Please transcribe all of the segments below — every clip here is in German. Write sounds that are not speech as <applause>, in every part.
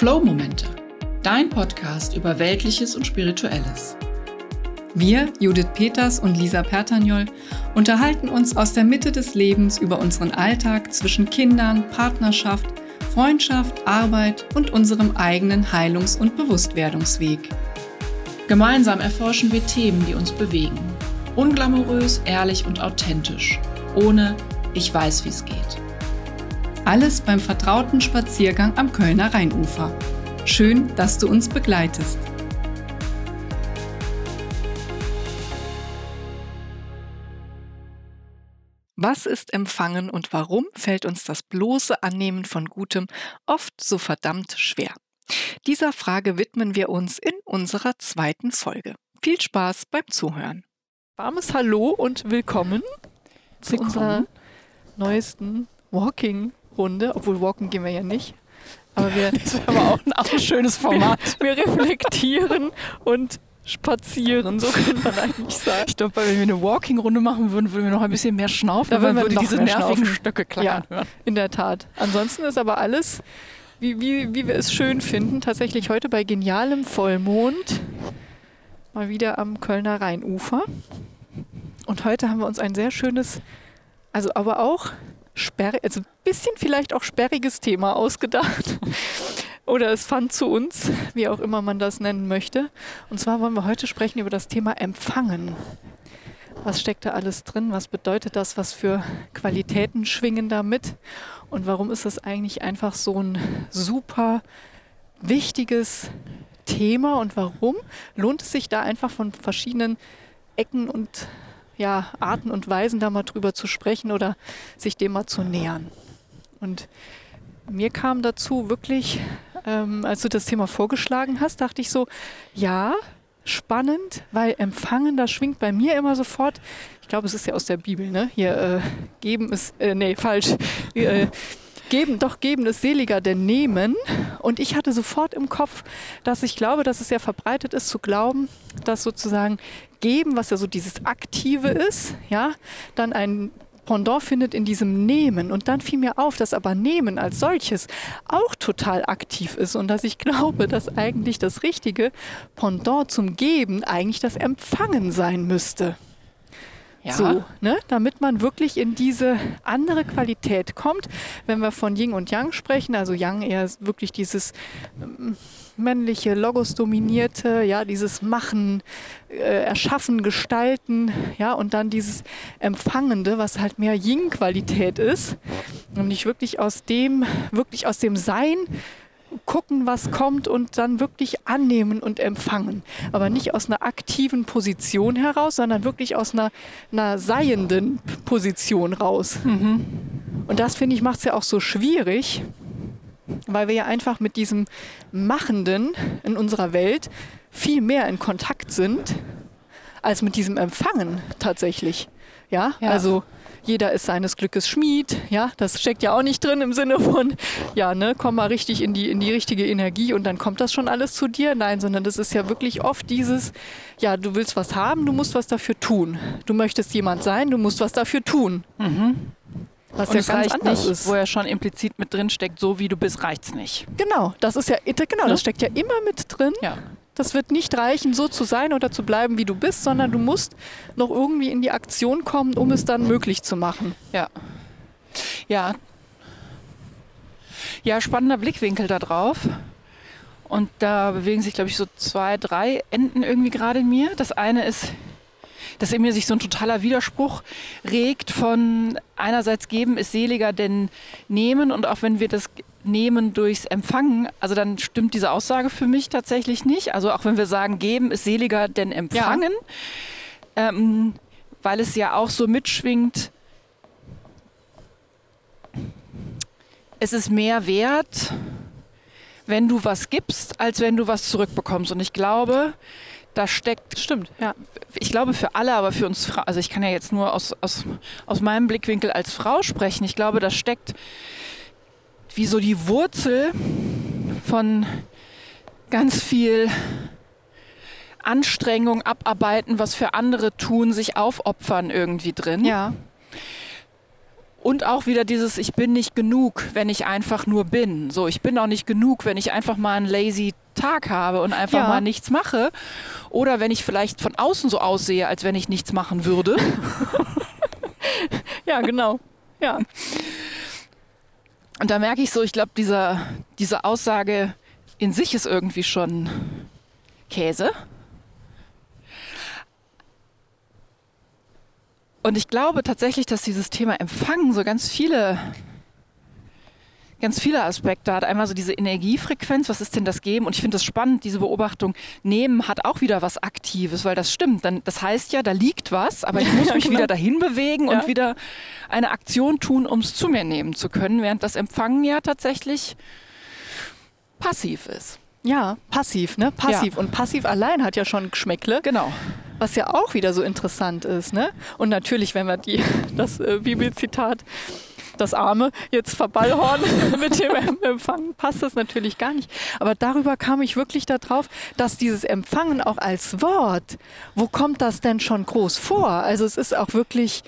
Flow-Momente, dein Podcast über Weltliches und Spirituelles. Wir, Judith Peters und Lisa Pertagnol, unterhalten uns aus der Mitte des Lebens über unseren Alltag zwischen Kindern, Partnerschaft, Freundschaft, Arbeit und unserem eigenen Heilungs- und Bewusstwerdungsweg. Gemeinsam erforschen wir Themen, die uns bewegen. Unglamourös, ehrlich und authentisch. Ohne Ich weiß, wie es geht. Alles beim vertrauten Spaziergang am Kölner Rheinufer. Schön, dass du uns begleitest. Was ist Empfangen und warum fällt uns das bloße Annehmen von Gutem oft so verdammt schwer? Dieser Frage widmen wir uns in unserer zweiten Folge. Viel Spaß beim Zuhören. Warmes Hallo und willkommen, willkommen. zu unserer neuesten Walking Runde, obwohl walken gehen wir ja nicht. Aber wir, <laughs> das wäre aber auch ein, auch <laughs> ein schönes Format. Wir, wir reflektieren und spazieren, so könnte man eigentlich sagen. Ich glaube, wenn wir eine Walking-Runde machen würden, würden wir noch ein bisschen mehr schnaufen, da würden wir würde diese nervigen. Stöcke klackern ja, hören. In der Tat. Ansonsten ist aber alles, wie, wie, wie wir es schön finden, tatsächlich heute bei genialem Vollmond mal wieder am Kölner Rheinufer. Und heute haben wir uns ein sehr schönes, also aber auch sperrig, also ein bisschen vielleicht auch sperriges Thema ausgedacht. <laughs> Oder es fand zu uns, wie auch immer man das nennen möchte. Und zwar wollen wir heute sprechen über das Thema Empfangen. Was steckt da alles drin? Was bedeutet das? Was für Qualitäten schwingen da mit? Und warum ist das eigentlich einfach so ein super wichtiges Thema? Und warum lohnt es sich da einfach von verschiedenen Ecken und ja, Arten und Weisen da mal drüber zu sprechen oder sich dem mal zu nähern. Und mir kam dazu wirklich, ähm, als du das Thema vorgeschlagen hast, dachte ich so, ja, spannend, weil empfangen, da schwingt bei mir immer sofort, ich glaube, es ist ja aus der Bibel, ne? Hier, äh, geben ist, äh, nee, falsch. Äh, geben, doch geben ist seliger denn nehmen. Und ich hatte sofort im Kopf, dass ich glaube, dass es ja verbreitet ist zu glauben, dass sozusagen geben, was ja so dieses Aktive ist, ja, dann ein Pendant findet in diesem Nehmen. Und dann fiel mir auf, dass aber Nehmen als solches auch total aktiv ist und dass ich glaube, dass eigentlich das richtige Pendant zum Geben eigentlich das Empfangen sein müsste. Ja. So, ne? damit man wirklich in diese andere Qualität kommt. Wenn wir von Yin und Yang sprechen, also Yang eher wirklich dieses ähm, männliche, logos-dominierte, ja, dieses Machen, äh, Erschaffen, Gestalten, ja, und dann dieses Empfangende, was halt mehr Yin-Qualität ist. Nicht wirklich aus dem, wirklich aus dem Sein gucken, was kommt und dann wirklich annehmen und empfangen. Aber nicht aus einer aktiven Position heraus, sondern wirklich aus einer, einer seienden Position raus. Mhm. Und das, finde ich, macht es ja auch so schwierig, weil wir ja einfach mit diesem Machenden in unserer Welt viel mehr in Kontakt sind, als mit diesem Empfangen tatsächlich. Ja, ja. also jeder ist seines Glückes Schmied, ja, das steckt ja auch nicht drin im Sinne von, ja, ne, komm mal richtig in die, in die richtige Energie und dann kommt das schon alles zu dir. Nein, sondern das ist ja wirklich oft dieses, ja, du willst was haben, du musst was dafür tun. Du möchtest jemand sein, du musst was dafür tun. Mhm. Was und ja ganz reicht nicht, ist. wo ja schon implizit mit drin steckt, so wie du bist, reicht's nicht. Genau, das ist ja, genau, das steckt ja immer mit drin. Ja. Das wird nicht reichen, so zu sein oder zu bleiben, wie du bist, sondern du musst noch irgendwie in die Aktion kommen, um es dann möglich zu machen. Ja. Ja. Ja, spannender Blickwinkel da drauf. Und da bewegen sich, glaube ich, so zwei, drei Enden irgendwie gerade in mir. Das eine ist, dass in mir sich so ein totaler Widerspruch regt von einerseits geben ist seliger denn nehmen und auch wenn wir das nehmen durchs Empfangen, also dann stimmt diese Aussage für mich tatsächlich nicht. Also auch wenn wir sagen, geben ist seliger denn empfangen, ja. ähm, weil es ja auch so mitschwingt, es ist mehr wert, wenn du was gibst, als wenn du was zurückbekommst. Und ich glaube, da steckt. Stimmt, ja. Ich glaube für alle, aber für uns Frauen, also ich kann ja jetzt nur aus, aus, aus meinem Blickwinkel als Frau sprechen. Ich glaube, da steckt wie so die Wurzel von ganz viel Anstrengung, Abarbeiten, was für andere tun, sich aufopfern irgendwie drin. Ja. Und auch wieder dieses, ich bin nicht genug, wenn ich einfach nur bin. So, ich bin auch nicht genug, wenn ich einfach mal einen lazy Tag habe und einfach Ja. mal nichts mache. Oder wenn ich vielleicht von außen so aussehe, als wenn ich nichts machen würde. <laughs> Ja, genau. Ja. Und da merke ich so, ich glaube, dieser, diese Aussage in sich ist irgendwie schon Käse. Und ich glaube tatsächlich, dass dieses Thema Empfangen so ganz viele, ganz viele Aspekte hat. Einmal so diese Energiefrequenz, was ist denn das Geben? Und ich finde das spannend, diese Beobachtung, Nehmen hat auch wieder was Aktives, weil das stimmt. Dann, das heißt ja, da liegt was, aber ich <laughs> muss Ja, mich genau. wieder dahin bewegen Ja. und wieder eine Aktion tun, um es zu mir nehmen zu können, während das Empfangen ja tatsächlich passiv ist. Ja, passiv, ne? Passiv. Und passiv allein hat ja schon Geschmäckle. Genau. Was ja auch wieder so interessant ist, ne? Und natürlich, wenn wir die, <laughs> das äh, Bibelzitat, das Arme jetzt verballhorn <laughs> <laughs> mit dem Em- Empfangen, passt das natürlich gar nicht. Aber darüber kam ich wirklich darauf, dass dieses Empfangen auch als Wort, wo kommt das denn schon groß vor? Also es ist auch wirklich,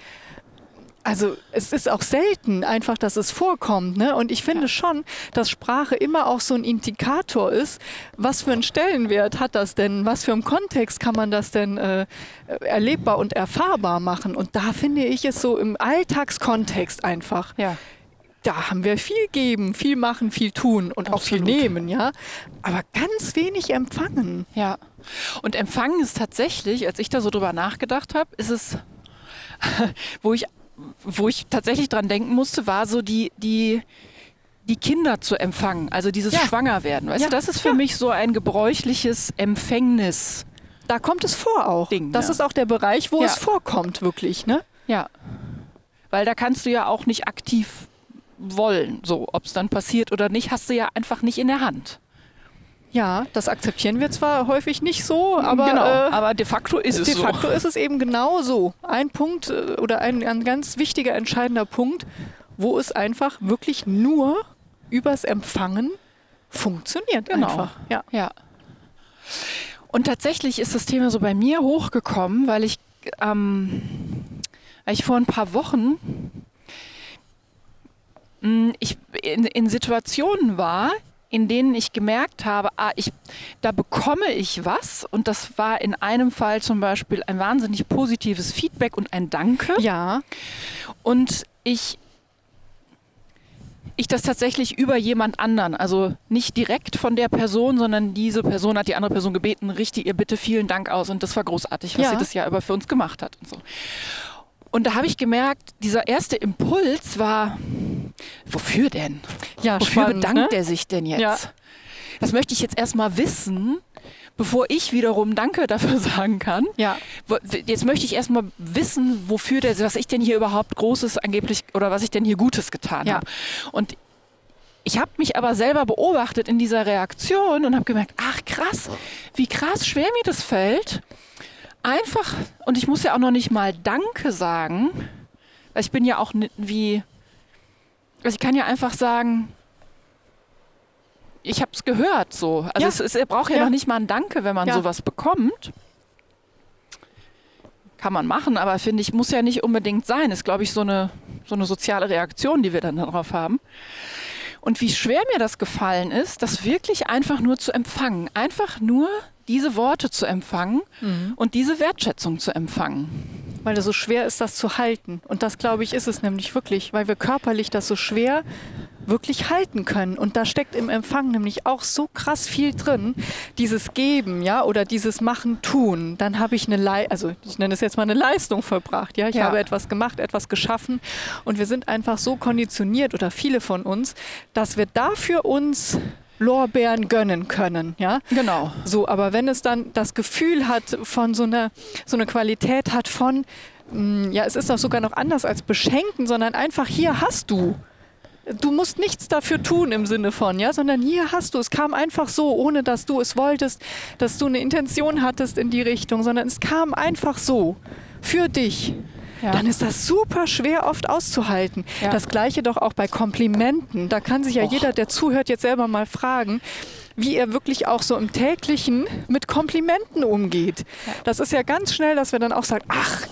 also es ist auch selten einfach, dass es vorkommt. Ne? Und ich finde Ja. schon, dass Sprache immer auch so ein Indikator ist. Was für einen Stellenwert hat das denn? Was für einen Kontext kann man das denn äh, erlebbar und erfahrbar machen? Und da finde ich es so im Alltagskontext einfach. Ja. Da haben wir viel geben, viel machen, viel tun und auch viel Absolut. nehmen, ja. Aber ganz wenig empfangen. Ja. Und Empfangen ist tatsächlich, als ich da so drüber nachgedacht habe, ist es, <laughs> wo ich, wo ich tatsächlich dran denken musste, war so die, die, die Kinder zu empfangen, also dieses Ja. Schwangerwerden. Weißt Ja, du, das ist für ja. mich so ein gebräuchliches Empfängnis. Da kommt es vor auch. Ding, das ja. ist auch der Bereich, wo es vorkommt, wirklich, ne? Ja. Weil da kannst du ja auch nicht aktiv wollen, so, ob es dann passiert oder nicht, hast du ja einfach nicht in der Hand. Ja, das akzeptieren wir zwar häufig nicht so, aber genau, äh, aber de facto ist es de so. facto ist es eben genau so. Ein Punkt äh, oder ein, ein ganz wichtiger, entscheidender Punkt, wo es einfach wirklich nur übers Empfangen funktioniert. Genau. Einfach. Ja. Ja. Und tatsächlich ist das Thema so bei mir hochgekommen, weil ich, ähm, weil ich vor ein paar Wochen mh, ich in, in Situationen war, in denen ich gemerkt habe, ah, ich, da bekomme ich was. Und das war in einem Fall zum Beispiel ein wahnsinnig positives Feedback und ein Danke. ja, Und ich, ich das tatsächlich über jemand anderen, also nicht direkt von der Person, sondern diese Person hat die andere Person gebeten, richte ihr bitte vielen Dank aus. Und das war großartig, was Ja. sie das Jahr über für uns gemacht hat und so. Und da habe ich gemerkt, dieser erste Impuls war, wofür denn? ja, Wofür spannend, bedankt ne? er sich denn jetzt? Ja. Das möchte ich jetzt erstmal wissen, bevor ich wiederum Danke dafür <laughs> sagen kann. Ja, Jetzt möchte ich erstmal wissen, wofür der, was ich denn hier überhaupt Großes angeblich oder was ich denn hier Gutes getan Ja. habe. Und ich habe mich aber selber beobachtet in dieser Reaktion und habe gemerkt, ach krass, wie krass schwer mir das fällt. Einfach, und ich muss ja auch noch nicht mal Danke sagen, weil ich bin ja auch wie, also ich kann ja einfach sagen, ich habe es gehört so. Also Ja. es, es, er braucht ja, Ja. noch nicht mal ein Danke, wenn man Ja. sowas bekommt. Kann man machen, aber finde ich, muss ja nicht unbedingt sein. Ist, glaube ich, so eine, so eine soziale Reaktion, die wir dann darauf haben. Und wie schwer mir das gefallen ist, das wirklich einfach nur zu empfangen. Einfach nur diese Worte zu empfangen und diese Wertschätzung zu empfangen. Weil es so schwer ist, das zu halten. Und das, glaube ich, ist es nämlich wirklich, weil wir körperlich das so schwer wirklich halten können. Und da steckt im Empfang nämlich auch so krass viel drin. Dieses Geben, ja, oder dieses Machen, Tun. Dann habe ich eine, Lei also ich nenne es jetzt mal eine Leistung vollbracht. Ja, ich Ja. habe etwas gemacht, etwas geschaffen. Und wir sind einfach so konditioniert oder viele von uns, dass wir dafür uns Lorbeeren gönnen können, ja. Genau. So, aber wenn es dann das Gefühl hat von so einer, so eine Qualität hat von, mh, ja, es ist auch sogar noch anders als beschenken, sondern einfach hier hast du. Du musst nichts dafür tun im Sinne von, ja, sondern hier hast du. Es kam einfach so, ohne dass du es wolltest, dass du eine Intention hattest in die Richtung, sondern es kam einfach so für dich. Ja. Dann ist das super schwer oft auszuhalten. Ja. Das gleiche doch auch bei Komplimenten. Da kann sich ja Och. jeder, der zuhört, jetzt selber mal fragen, wie er wirklich auch so im täglichen mit Komplimenten umgeht. Das ist ja ganz schnell, dass wir dann auch sagen, ach,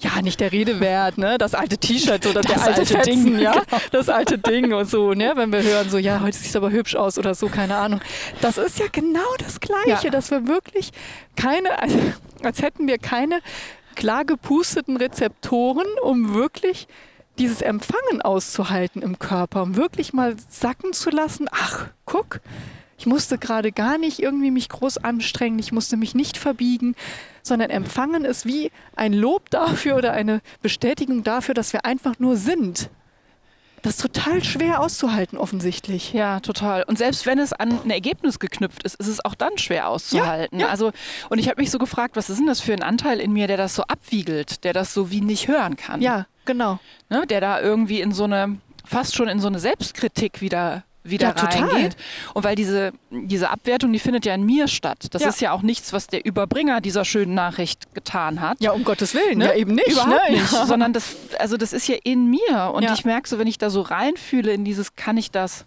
ja, nicht der Rede wert, ne? Das alte T-Shirt oder Das alte, alte Fetzen, Ding, ja, genau. das alte Ding und so, ne? Wenn wir hören so, ja, heute sieht es aber hübsch aus oder so, keine Ahnung. Das ist ja genau das Gleiche, Ja. dass wir wirklich keine, also, als hätten wir keine klar gepusteten Rezeptoren, um wirklich dieses Empfangen auszuhalten im Körper, um wirklich mal sacken zu lassen. Ach, guck, ich musste gerade gar nicht irgendwie mich groß anstrengen, ich musste mich nicht verbiegen, sondern empfangen ist wie ein Lob dafür oder eine Bestätigung dafür, dass wir einfach nur sind. Das ist total schwer auszuhalten, offensichtlich. Ja, total. Und selbst wenn es an ein Ergebnis geknüpft ist, ist es auch dann schwer auszuhalten. ja. Also, und ich habe mich so gefragt, was ist denn das für ein Anteil in mir, der das so abwiegelt, der das so wie nicht hören kann? Ja, genau. Ne? Der da irgendwie in so eine, fast schon in so eine Selbstkritik wieder wieder Ja, reingeht. Und weil diese, diese Abwertung, die findet ja in mir statt. Das Ja. ist ja auch nichts, was der Überbringer dieser schönen Nachricht getan hat. Ja, um Gottes Willen, Ne? ja eben nicht. Überhaupt ne? nicht, Ja. <laughs> sondern das, also das ist ja in mir und ich merke so, wenn ich da so reinfühle in dieses, kann ich das,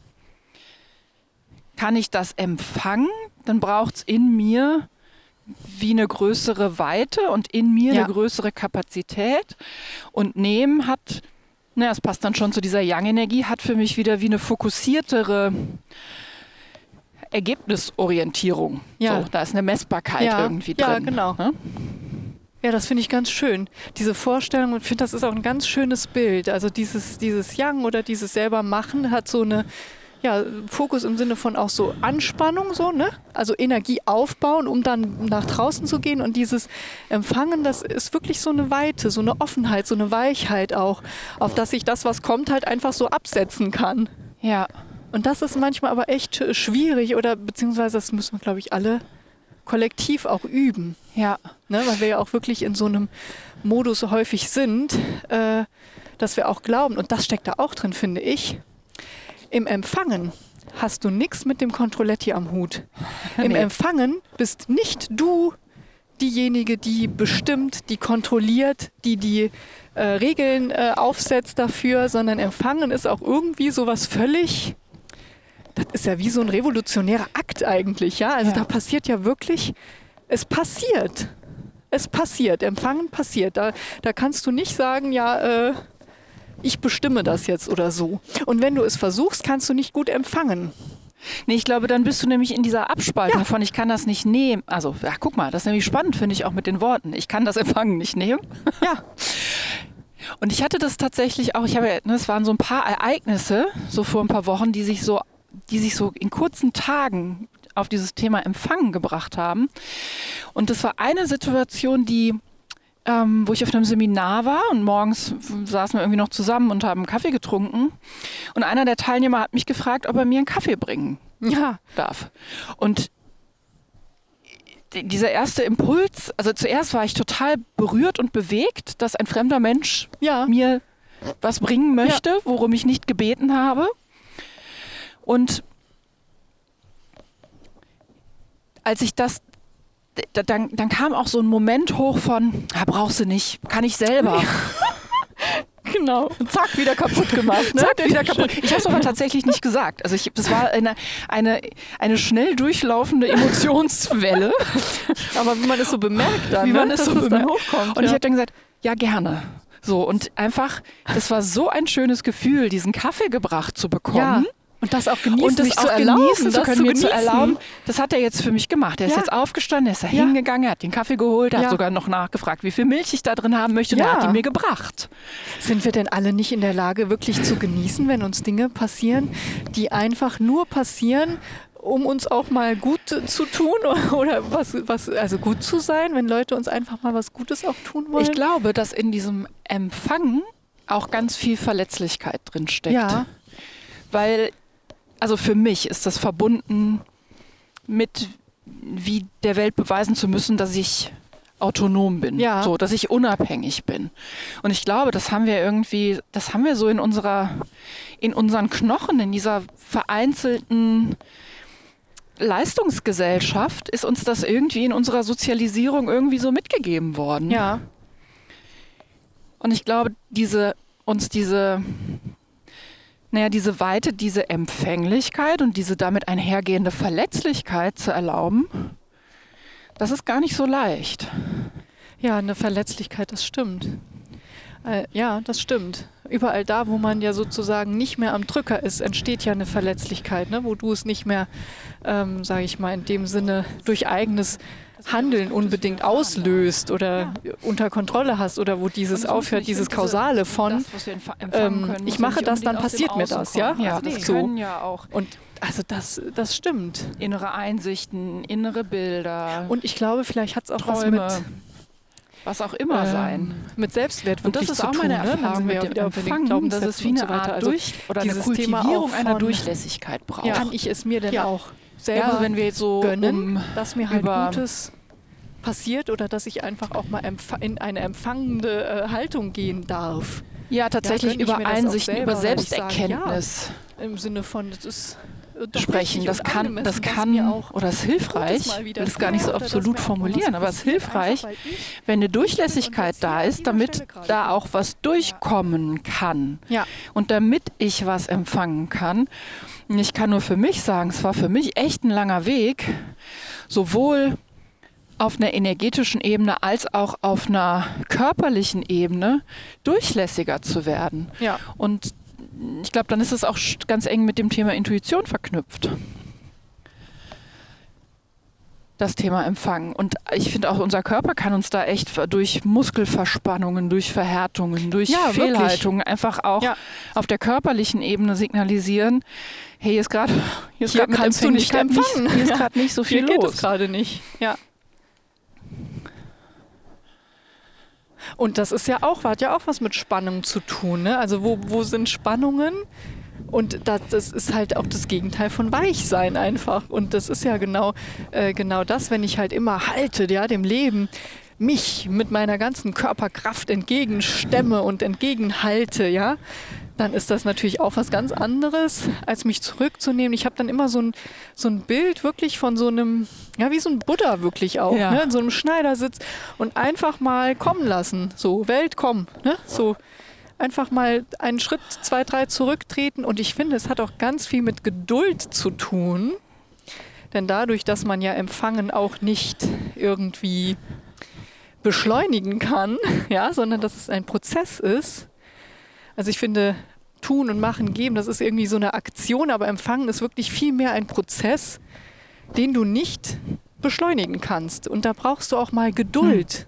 kann ich das empfangen, dann braucht es in mir wie eine größere Weite und in mir eine größere Kapazität und nehmen hat, na, es passt dann schon zu dieser Yang-Energie, hat für mich wieder wie eine fokussiertere Ergebnisorientierung. Ja. So, da ist eine Messbarkeit Ja, irgendwie ja, drin. genau. Ne? Ja, das finde ich ganz schön. Diese Vorstellung und finde, das ist auch ein ganz schönes Bild. Also dieses, dieses Yang oder dieses selber machen hat so eine ja, Fokus im Sinne von auch so Anspannung, so, ne? Also Energie aufbauen, um dann nach draußen zu gehen. Und dieses Empfangen, das ist wirklich so eine Weite, so eine Offenheit, so eine Weichheit auch, auf dass ich das, was kommt, halt einfach so absetzen kann. Ja. Und das ist manchmal aber echt schwierig oder beziehungsweise das müssen wir, glaube ich, alle kollektiv auch üben. Ja. Ne, weil wir ja auch wirklich in so einem Modus häufig sind, äh, dass wir auch glauben, und das steckt da auch drin, finde ich, im Empfangen hast du nichts mit dem Controletti am Hut. <laughs> Im Nee. Empfangen bist nicht du diejenige, die bestimmt, die kontrolliert, die die äh, Regeln äh, aufsetzt dafür, sondern Empfangen ist auch irgendwie sowas völlig, das ist ja wie so ein revolutionärer Akt eigentlich, ja. Also Ja. da passiert ja wirklich, es passiert. Es passiert, Empfangen passiert. Da, da kannst du nicht sagen, ja, äh, ich bestimme das jetzt oder so. Und wenn du es versuchst, kannst du nicht gut empfangen. Nee, ich glaube, dann bist du nämlich in dieser Abspaltung Ja. von ich kann das nicht nehmen. Also, ja, guck mal, das ist nämlich spannend, finde ich auch mit den Worten. Ich kann das Empfangen nicht nehmen. Ja, <laughs> Und ich hatte das tatsächlich auch, ich habe ja, ne, es waren so ein paar Ereignisse, so vor ein paar Wochen, die sich so, die sich so in kurzen Tagen auf dieses Thema Empfangen gebracht haben. Und das war eine Situation, die, ähm, wo ich auf einem Seminar war und morgens saßen wir irgendwie noch zusammen und haben Kaffee getrunken. Und einer der Teilnehmer hat mich gefragt, ob er mir einen Kaffee bringen ja, darf. Und die- dieser erste Impuls, also zuerst war ich total berührt und bewegt, dass ein fremder Mensch ja. mir was bringen möchte, worum ich nicht gebeten habe. Und als ich das, da- dann, dann kam auch so ein Moment hoch von, ah, brauchst du nicht, kann ich selber. <laughs> Genau. Und zack, wieder kaputt gemacht. Ne? Zack, wieder kaputt. Ich habe es aber tatsächlich nicht gesagt. Also ich, das war eine, eine, eine schnell durchlaufende Emotionswelle. <laughs> Aber wie man es so bemerkt dann, Wie man ne? es dass so es dann bemerkt. hochkommt. Und ich ja. habe dann gesagt, ja gerne. So, und einfach, das war so ein schönes Gefühl, diesen Kaffee gebracht zu bekommen. ja. Und das auch genießen, Und das auch zu erlauben, genießen zu das können, mir zu genießen. erlauben. Das hat er jetzt für mich gemacht. Er ist Ja. jetzt aufgestanden, er ist da Ja. hingegangen, er hat den Kaffee geholt, er Ja. hat sogar noch nachgefragt, wie viel Milch ich da drin haben möchte. Und er hat ihn mir gebracht. Sind wir denn alle nicht in der Lage, wirklich zu genießen, wenn uns Dinge passieren, die einfach nur passieren, um uns auch mal gut zu tun <laughs> oder was, was, also gut zu sein, wenn Leute uns einfach mal was Gutes auch tun wollen? Ich glaube, dass in diesem Empfangen auch ganz viel Verletzlichkeit drin steckt. Ja. Weil, also für mich ist das verbunden mit, wie der Welt beweisen zu müssen, dass ich autonom bin, Ja. so, dass ich unabhängig bin. Und ich glaube, das haben wir irgendwie, das haben wir so in unserer, in unseren Knochen, in dieser vereinzelten Leistungsgesellschaft ist uns das irgendwie in unserer Sozialisierung irgendwie so mitgegeben worden. Ja, Und ich glaube, diese, uns diese, naja, diese Weite, diese Empfänglichkeit und diese damit einhergehende Verletzlichkeit zu erlauben, das ist gar nicht so leicht. ja, eine Verletzlichkeit, das stimmt. Äh, ja, das stimmt. Überall da, wo man ja sozusagen nicht mehr am Drücker ist, entsteht ja eine Verletzlichkeit, ne? wo du es nicht mehr, ähm, sage ich mal, in dem Sinne durch eigenes Handeln unbedingt auslöst oder unter Kontrolle hast oder wo dieses aufhört, dieses Kausale von, ähm, ich mache das, dann passiert mir das, ja? Ja, das so. ja Und also das, das stimmt. innere Einsichten, innere Bilder, Und ich glaube, vielleicht hat es auch was mit, Träume, was auch immer ähm, sein. mit Selbstwert Und das ist auch tun, meine ne? Erfahrung mit ja dem Empfangen, dass es wie eine. Art Also durch oder eine dieses Thema Kultivierung auch einer Durchlässigkeit braucht. Kann ich es mir denn Ja. auch Ja, selber also wenn wir jetzt so gönnen, um, dass mir halt Gutes passiert oder dass ich einfach auch mal in eine empfangende äh, Haltung gehen darf. ja tatsächlich ich über Einsichten, selber, über ich sage, Selbsterkenntnis Im Sinne von, das ist sprechen. Das kann, das kann oder ist hilfreich. Ich will es gar nicht so absolut formulieren, aber es ist hilfreich, wenn eine Durchlässigkeit da ist, damit da auch was durchkommen kann. Und damit ich was empfangen kann, ich kann nur für mich sagen, es war für mich echt ein langer Weg, sowohl auf einer energetischen Ebene als auch auf einer körperlichen Ebene durchlässiger zu werden. ja. Und ich glaube, dann ist es auch ganz eng mit dem Thema Intuition verknüpft. Das Thema Empfangen. Und ich finde auch, unser Körper kann uns da echt durch Muskelverspannungen, durch Verhärtungen, durch Ja, wirklich. Fehlhaltungen einfach auch Ja. auf der körperlichen Ebene signalisieren, hey, hier ist gerade hier ist Hier kannst du nicht empfangen. Hier ist <laughs> gerade nicht so viel Hier geht es los. gerade nicht. Ja. Und das ist ja auch, hat ja auch was mit Spannung zu tun. Ne? Also wo, wo sind Spannungen? Und das, das ist halt auch das Gegenteil von Weichsein einfach. Und das ist ja genau, äh, genau das, wenn ich halt immer halte, ja, dem Leben mich mit meiner ganzen Körperkraft entgegenstemme und entgegenhalte, ja, dann ist das natürlich auch was ganz anderes, als mich zurückzunehmen. Ich habe dann immer so ein, so ein Bild wirklich von so einem, ja, wie so ein Buddha wirklich auch, Ja. ne, in so einem Schneidersitz und einfach mal kommen lassen. So, Welt, komm, ne, so. Einfach mal einen Schritt, zwei, drei zurücktreten. Und ich finde, es hat auch ganz viel mit Geduld zu tun. Denn dadurch, dass man ja Empfangen auch nicht irgendwie beschleunigen kann, <laughs> ja, sondern dass es ein Prozess ist. Also ich finde, tun und machen, geben, das ist irgendwie so eine Aktion, aber empfangen ist wirklich viel mehr ein Prozess, den du nicht beschleunigen kannst. Und da brauchst du auch mal Geduld.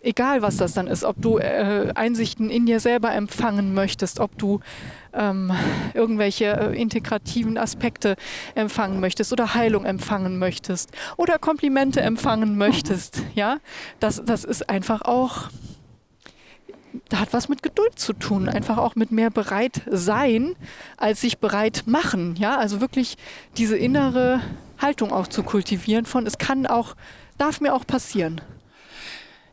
Egal, was das dann ist, ob du äh, Einsichten in dir selber empfangen möchtest, ob du ähm, irgendwelche äh, integrativen Aspekte empfangen möchtest oder Heilung empfangen möchtest oder Komplimente empfangen möchtest, ja, das, das ist einfach auch, hat was mit Geduld zu tun, einfach auch mit mehr bereit sein, als sich bereit machen, ja, also wirklich diese innere Haltung auch zu kultivieren von, es kann auch, darf mir auch passieren.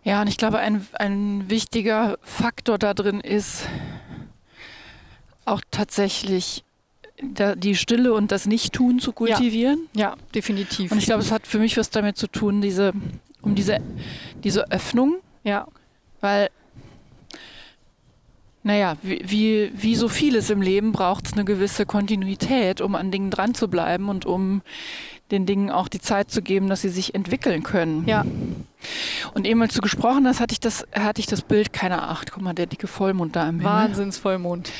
Ja, und ich glaube, ein, ein wichtiger Faktor da drin ist auch tatsächlich da, die Stille und das Nicht-Tun zu kultivieren. Ja, definitiv. Und ich glaube, es hat für mich was damit zu tun, diese, um diese, diese Öffnung, ja, weil, naja, wie, wie, wie so vieles im Leben braucht es eine gewisse Kontinuität, um an Dingen dran zu bleiben und um den Dingen auch die Zeit zu geben, dass sie sich entwickeln können. ja, Und eben als du gesprochen hast, hatte ich das, hatte ich das Bild, keine Acht, guck mal, der dicke Vollmond da im Himmel. Wahnsinnsvollmond.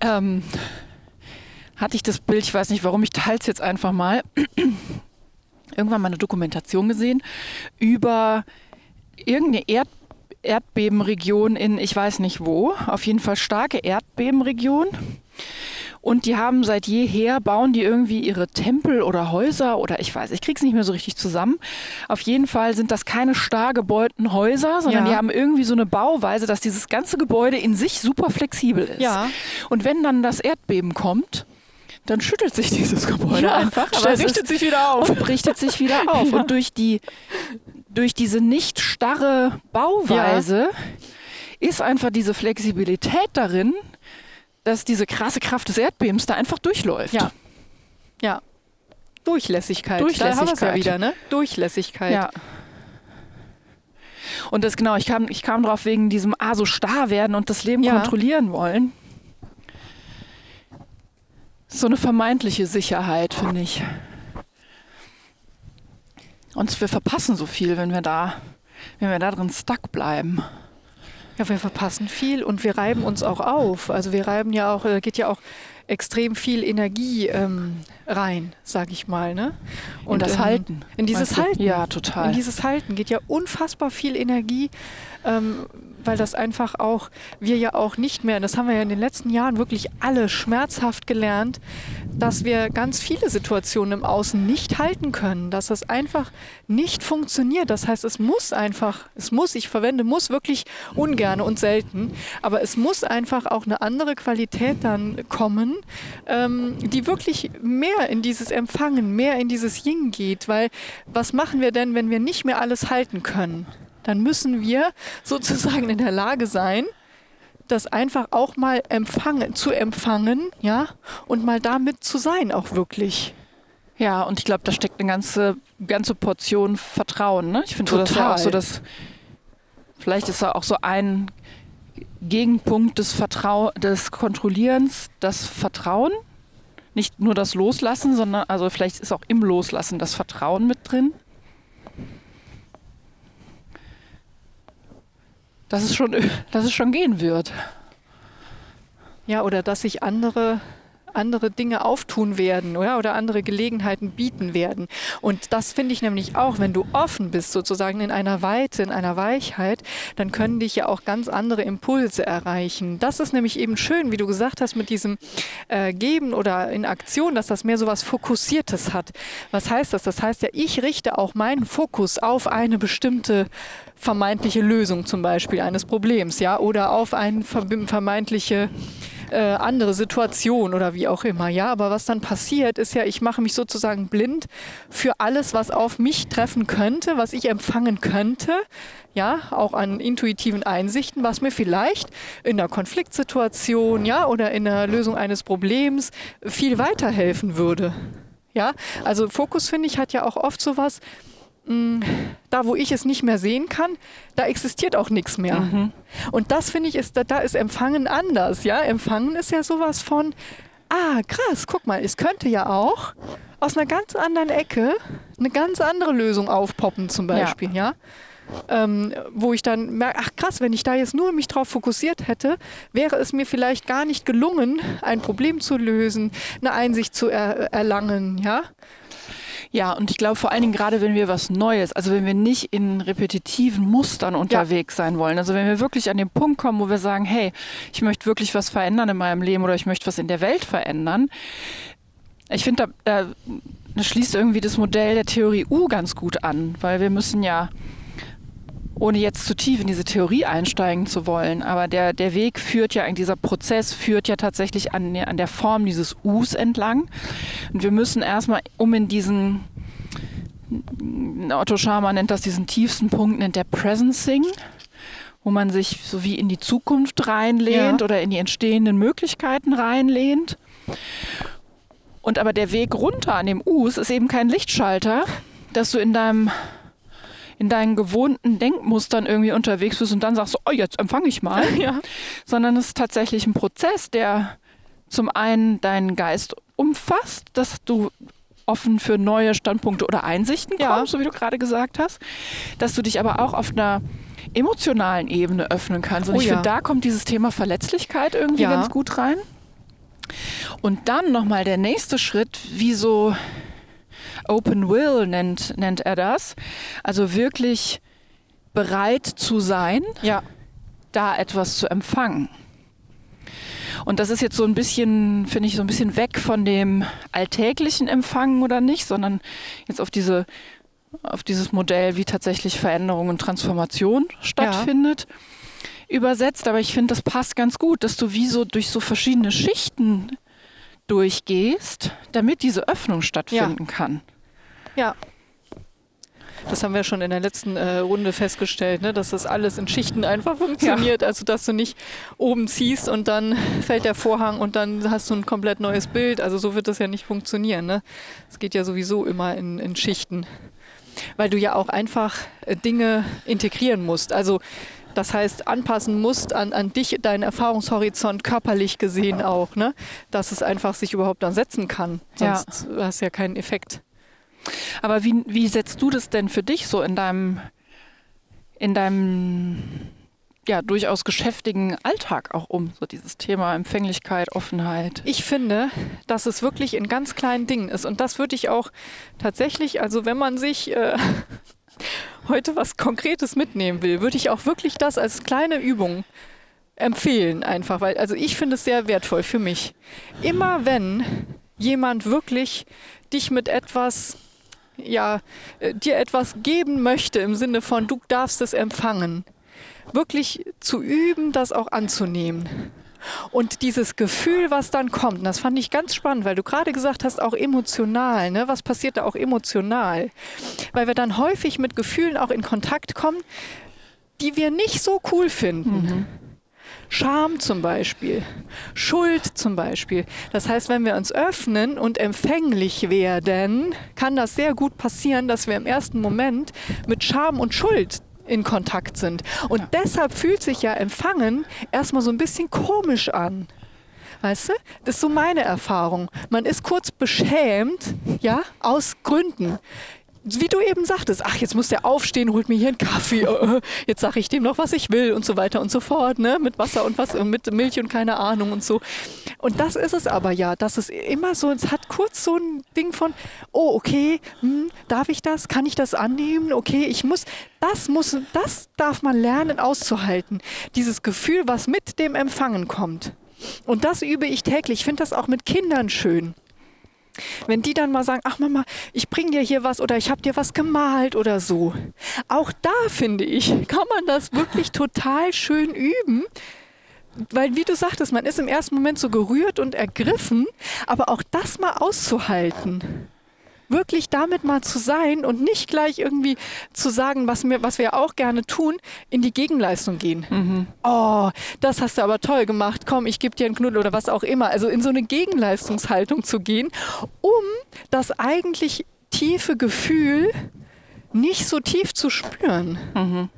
Ähm, hatte ich das Bild, ich weiß nicht warum, ich teile es jetzt einfach mal, <clears throat> irgendwann mal eine Dokumentation gesehen über irgendeine Erd Erdbebenregion in, ich weiß nicht wo, auf jeden Fall starke Erdbebenregion. Und die haben seit jeher, bauen die irgendwie ihre Tempel oder Häuser oder ich weiß, ich krieg's nicht mehr so richtig zusammen. Auf jeden Fall sind das keine starr gebeugten Häuser, sondern Ja. die haben irgendwie so eine Bauweise, dass dieses ganze Gebäude in sich super flexibel ist. Ja. Und wenn dann das Erdbeben kommt, dann schüttelt sich dieses Gebäude einfach. aber es richtet sich wieder auf. und richtet sich wieder auf. <laughs> Und durch, die, durch diese nicht starre Bauweise ist einfach diese Flexibilität darin, dass diese krasse Kraft des Erdbebens da einfach durchläuft. Ja. Ja. Durchlässigkeit. Durchlässigkeit. Da ja wieder, ne? Durchlässigkeit. Ja. Und das genau, ich kam, ich kam drauf wegen diesem ah, so starr werden und das Leben Ja. kontrollieren wollen. So eine vermeintliche Sicherheit, finde ich. Und wir verpassen so viel, wenn wir da, wenn wir da drin stuck bleiben. Ja, wir verpassen viel und wir reiben uns auch auf. Also wir reiben ja auch, da geht ja auch extrem viel Energie ähm, rein, sag ich mal. Ne? Und in das ähm, Halten. In dieses Halten. Ja, total. In dieses Halten geht ja unfassbar viel Energie ähm, weil das einfach auch, wir ja auch nicht mehr, das haben wir ja in den letzten Jahren wirklich alle schmerzhaft gelernt, dass wir ganz viele Situationen im Außen nicht halten können, dass das einfach nicht funktioniert. Das heißt, es muss einfach, es muss, ich verwende muss wirklich ungern und selten, aber es muss einfach auch eine andere Qualität dann kommen, ähm, die wirklich mehr in dieses Empfangen, mehr in dieses Yin geht, weil was machen wir denn, wenn wir nicht mehr alles halten können? Dann müssen wir sozusagen in der Lage sein, das einfach auch mal empfangen, zu empfangen, ja, und mal damit zu sein, auch wirklich. Ja, und ich glaube, da steckt eine ganze, ganze Portion Vertrauen. Ne? Ich finde so, das ja auch so, dass vielleicht ist da auch so ein Gegenpunkt des Vertrau des Kontrollierens, das Vertrauen. Nicht nur das Loslassen, sondern also vielleicht ist auch im Loslassen das Vertrauen mit drin. Dass es schon, <laughs> dass es schon gehen wird. Ja, oder dass sich andere andere Dinge auftun werden oder, oder andere Gelegenheiten bieten werden. Und das finde ich nämlich auch, wenn du offen bist, sozusagen in einer Weite, in einer Weichheit, dann können dich ja auch ganz andere Impulse erreichen. Das ist nämlich eben schön, wie du gesagt hast, mit diesem äh, Geben oder in Aktion, dass das mehr so was Fokussiertes hat. Was heißt das? Das heißt ja, ich richte auch meinen Fokus auf eine bestimmte vermeintliche Lösung zum Beispiel eines Problems, ja, oder auf eine vermeintliche äh, andere Situation oder wie auch immer. Ja, aber was dann passiert, ist ja, ich mache mich sozusagen blind für alles, was auf mich treffen könnte, was ich empfangen könnte. Ja, auch an intuitiven Einsichten, was mir vielleicht in einer Konfliktsituation, ja, oder in der Lösung eines Problems viel weiterhelfen würde. Ja, also Fokus finde ich hat ja auch oft sowas, da wo ich es nicht mehr sehen kann, da existiert auch nichts mehr. Mhm. Und das finde ich, ist, da, da ist Empfangen anders. Ja? Empfangen ist ja sowas von, ah, krass, guck mal, es könnte ja auch aus einer ganz anderen Ecke eine ganz andere Lösung aufpoppen, zum Beispiel, ja. ja? Ähm, wo ich dann merke, ach krass, wenn ich da jetzt nur mich drauf fokussiert hätte, wäre es mir vielleicht gar nicht gelungen, ein Problem zu lösen, eine Einsicht zu er erlangen, ja. Ja, und ich glaube vor allen Dingen gerade, wenn wir was Neues, also wenn wir nicht in repetitiven Mustern unterwegs ja. sein wollen, also wenn wir wirklich an den Punkt kommen, wo wir sagen, hey, ich möchte wirklich was verändern in meinem Leben oder ich möchte was in der Welt verändern, ich finde, da, da schließt irgendwie das Modell der Theorie U ganz gut an, weil wir müssen ja ohne jetzt zu tief in diese Theorie einsteigen zu wollen. Aber der, der Weg führt ja, dieser Prozess führt ja tatsächlich an, an der Form dieses Us entlang. Und wir müssen erstmal, um in diesen, Otto Scharmer nennt das diesen tiefsten Punkt, nennt der Presencing, wo man sich so wie in die Zukunft reinlehnt ja. oder in die entstehenden Möglichkeiten reinlehnt. Und aber der Weg runter an dem Us ist eben kein Lichtschalter, dass du in deinem in deinen gewohnten Denkmustern irgendwie unterwegs bist und dann sagst, oh, jetzt empfange ich mal. <laughs> Ja. Sondern es ist tatsächlich ein Prozess, der zum einen deinen Geist umfasst, dass du offen für neue Standpunkte oder Einsichten kommst, ja. so wie du gerade gesagt hast, dass du dich aber auch auf einer emotionalen Ebene öffnen kannst. Und oh, ich ja. finde, da kommt dieses Thema Verletzlichkeit irgendwie ja. ganz gut rein. Und dann nochmal der nächste Schritt, wie so Open Will nennt, nennt er das. Also wirklich bereit zu sein, ja. da etwas zu empfangen. Und das ist jetzt so ein bisschen, finde ich, so ein bisschen weg von dem alltäglichen Empfangen oder nicht, sondern jetzt auf diese auf dieses Modell, wie tatsächlich Veränderung und Transformation stattfindet, ja. übersetzt. Aber ich finde, das passt ganz gut, dass du wie so durch so verschiedene Schichten durchgehst, damit diese Öffnung stattfinden ja. kann. Ja. Das haben wir schon in der letzten äh, Runde festgestellt, ne? dass das alles in Schichten einfach funktioniert. Ja. Also, dass du nicht oben ziehst und dann fällt der Vorhang und dann hast du ein komplett neues Bild. Also, so wird das ja nicht funktionieren. Ne? Es ne? geht ja sowieso immer in, in Schichten. Weil du ja auch einfach äh, Dinge integrieren musst. Also, das heißt, anpassen musst an, an dich, deinen Erfahrungshorizont körperlich gesehen auch, ne? dass es einfach sich überhaupt dann setzen kann. Sonst ja. hast du ja keinen Effekt. Aber wie, wie setzt du das denn für dich so in deinem, in deinem ja durchaus geschäftigen Alltag auch um, so dieses Thema Empfänglichkeit, Offenheit. Ich finde, dass es wirklich in ganz kleinen Dingen ist. Und das würde ich auch tatsächlich, also wenn man sich äh, <laughs> heute was Konkretes mitnehmen will, würde ich auch wirklich das als kleine Übung empfehlen einfach, weil also ich finde es sehr wertvoll für mich. Immer wenn jemand wirklich dich mit etwas ja, äh, dir etwas geben möchte im Sinne von du darfst es empfangen, wirklich zu üben, das auch anzunehmen. Und dieses Gefühl, was dann kommt, das fand ich ganz spannend, weil du gerade gesagt hast, auch emotional, ne? was passiert da auch emotional? Weil wir dann häufig mit Gefühlen auch in Kontakt kommen, die wir nicht so cool finden. Mhm. Scham zum Beispiel, Schuld zum Beispiel. Das heißt, wenn wir uns öffnen und empfänglich werden, kann das sehr gut passieren, dass wir im ersten Moment mit Scham und Schuld in Kontakt sind. Und ja. deshalb fühlt sich ja Empfangen erstmal so ein bisschen komisch an. Weißt du? Das ist so meine Erfahrung. Man ist kurz beschämt, ja, aus Gründen wie du eben sagtest, ach, jetzt muss der aufstehen, holt mir hier einen Kaffee, <laughs> äh, jetzt sage ich dem noch, was ich will und so weiter und so fort, ne? Mit Wasser und was, mit Milch und keine Ahnung und so. Und das ist es aber ja, dass es immer so, es hat kurz so ein Ding von, oh, okay, hm, darf ich das? Kann ich das annehmen? Okay, ich muss, das muss, das darf man lernen auszuhalten. Dieses Gefühl, was mit dem Empfangen kommt. Und das übe ich täglich. Ich finde das auch mit Kindern schön. Wenn die dann mal sagen, ach Mama, ich bring dir hier was oder ich habe dir was gemalt oder so. Auch da finde ich, kann man das wirklich total schön üben. Weil, wie du sagtest, man ist im ersten Moment so gerührt und ergriffen, aber auch das mal auszuhalten wirklich damit mal zu sein und nicht gleich irgendwie zu sagen, was, mir, was wir auch gerne tun, in die Gegenleistung gehen. Mhm. Oh, das hast du aber toll gemacht, komm, ich gebe dir einen Knuddel oder was auch immer. Also in so eine Gegenleistungshaltung zu gehen, um das eigentlich tiefe Gefühl nicht so tief zu spüren. Mhm.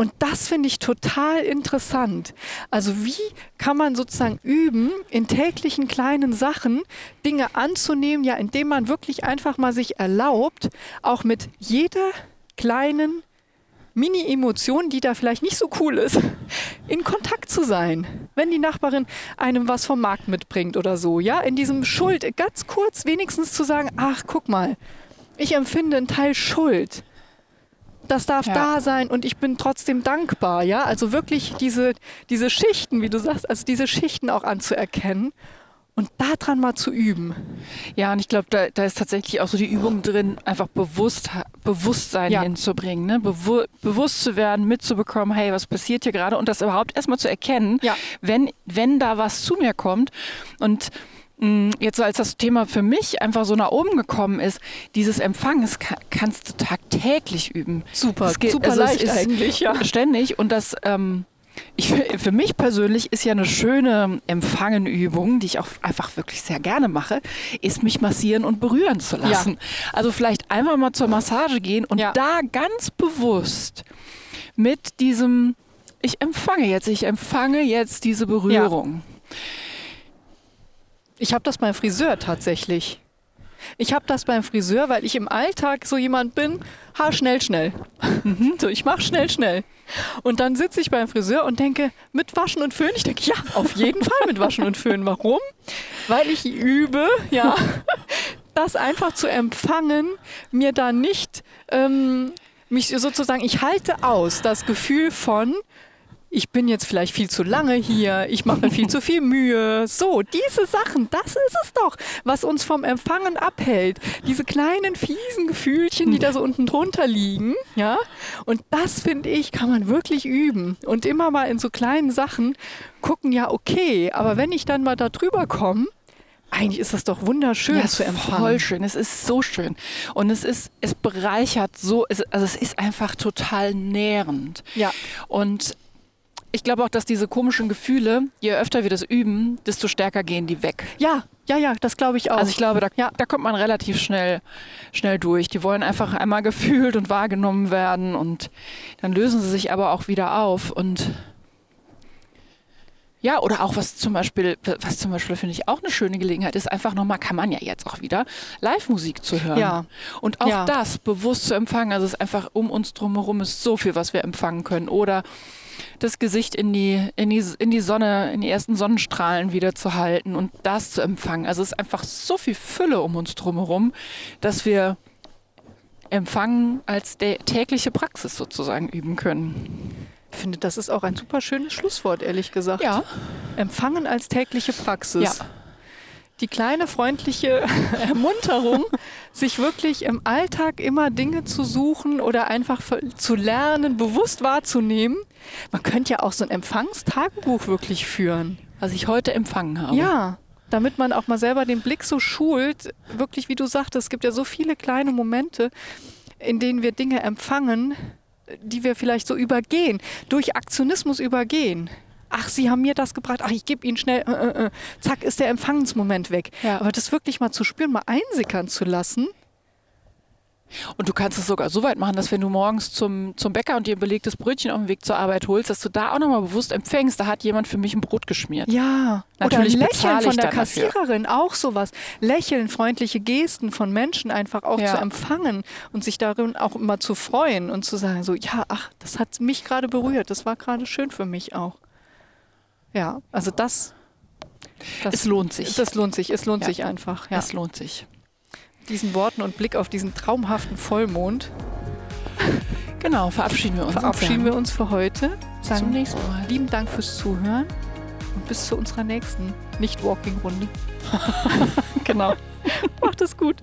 Und das finde ich total interessant. Also wie kann man sozusagen üben, in täglichen kleinen Sachen Dinge anzunehmen, ja, indem man wirklich einfach mal sich erlaubt, auch mit jeder kleinen Mini-Emotion, die da vielleicht nicht so cool ist, <laughs> in Kontakt zu sein. Wenn die Nachbarin einem was vom Markt mitbringt oder so, ja, in diesem Schuld ganz kurz wenigstens zu sagen, ach, guck mal, ich empfinde einen Teil Schuld das darf ja. da sein und ich bin trotzdem dankbar, ja. Also wirklich diese, diese Schichten, wie du sagst, also diese Schichten auch anzuerkennen und daran mal zu üben. Ja, und ich glaube, da, da, ist tatsächlich auch so die Übung drin, einfach bewusst, Bewusstsein ja. hinzubringen, ne? Bewu bewusst zu werden, mitzubekommen, hey, was passiert hier gerade und das überhaupt erstmal zu erkennen, ja. wenn, wenn da was zu mir kommt und jetzt so als das Thema für mich einfach so nach oben gekommen ist, dieses Empfangen, kannst du tagtäglich üben. Super, geht, super also leicht eigentlich, ja. Ständig und das, ähm, ich, für mich persönlich ist ja eine schöne Empfangenübung, die ich auch einfach wirklich sehr gerne mache, ist mich massieren und berühren zu lassen. Ja. Also vielleicht einfach mal zur Massage gehen und ja. da ganz bewusst mit diesem, ich empfange jetzt, ich empfange jetzt diese Berührung. Ja ich habe das beim Friseur tatsächlich. Ich habe das beim Friseur, weil ich im Alltag so jemand bin, haar schnell, schnell. Mhm. <laughs> so, ich mache schnell, schnell. Und dann sitze ich beim Friseur und denke, mit Waschen und Föhn? Ich denke, ja, auf jeden Fall mit Waschen und Föhn. Warum? Weil ich übe, ja, <laughs> das einfach zu empfangen, mir da nicht, ähm, mich sozusagen, ich halte aus das Gefühl von, ich bin jetzt vielleicht viel zu lange hier, ich mache viel zu viel Mühe. So, diese Sachen, das ist es doch, was uns vom Empfangen abhält. Diese kleinen fiesen Gefühlchen, die da so unten drunter liegen, ja? Und das finde ich, kann man wirklich üben und immer mal in so kleinen Sachen gucken, ja, okay, aber wenn ich dann mal da drüber komme, eigentlich ist das doch wunderschön ja, zu empfangen. Voll schön. Es ist so schön. Und es ist, es bereichert so, es, also es ist einfach total nährend. Ja. Und ich glaube auch, dass diese komischen Gefühle, je öfter wir das üben, desto stärker gehen die weg. Ja, ja, ja, das glaube ich auch. Also ich glaube, da, ja. da kommt man relativ schnell, schnell durch. Die wollen einfach einmal <laughs> gefühlt und wahrgenommen werden und dann lösen sie sich aber auch wieder auf und Ja, oder auch was zum Beispiel, was zum Beispiel finde ich auch eine schöne Gelegenheit ist, einfach nochmal, kann man ja jetzt auch wieder, Live-Musik zu hören. Ja. Und auch Ja. das bewusst zu empfangen. Also es ist einfach um uns drumherum ist so viel, was wir empfangen können. Oder das Gesicht in die, in die, in die Sonne, in die ersten Sonnenstrahlen wieder zu halten und das zu empfangen. Also es ist einfach so viel Fülle um uns drumherum, dass wir Empfangen als tä- tägliche Praxis sozusagen üben können. Ich finde, das ist auch ein super schönes Schlusswort, ehrlich gesagt. Ja. Empfangen als tägliche Praxis. Ja. Die kleine freundliche <laughs> Ermunterung, sich wirklich im Alltag immer Dinge zu suchen oder einfach zu lernen, bewusst wahrzunehmen. Man könnte ja auch so ein Empfangstagebuch wirklich führen. Was ich heute empfangen habe. Ja, damit man auch mal selber den Blick so schult, wirklich wie du sagtest, es gibt ja so viele kleine Momente, in denen wir Dinge empfangen, die wir vielleicht so übergehen, durch Aktionismus übergehen. Ach, Sie haben mir das gebracht. Ach, ich gebe Ihnen schnell. Äh, äh, äh. Zack, ist der Empfangensmoment weg. Ja. Aber das wirklich mal zu spüren, mal einsickern zu lassen. Und du kannst es sogar so weit machen, dass wenn du morgens zum, zum Bäcker und dir ein belegtes Brötchen auf dem Weg zur Arbeit holst, dass du da auch nochmal bewusst empfängst, da hat jemand für mich ein Brot geschmiert. Ja, Natürlich oder Lächeln von der dann dafür. Kassiererin, auch sowas. Lächeln, freundliche Gesten von Menschen einfach auch Ja. zu empfangen und sich darin auch immer zu freuen und zu sagen, so, ja, ach, das hat mich gerade berührt, das war gerade schön für mich auch. Ja, also das, das, Es lohnt sich. das lohnt sich, es lohnt Ja. sich einfach. Ja. Es lohnt sich. Diesen Worten und Blick auf diesen traumhaften Vollmond Genau, verabschieden wir uns. verabschieden sagen wir uns für heute. Bis zum Sagen nächsten Mal. lieben Dank fürs Zuhören und bis zu unserer nächsten Nicht-Walking-Runde. <laughs> Genau. <laughs> Macht es gut.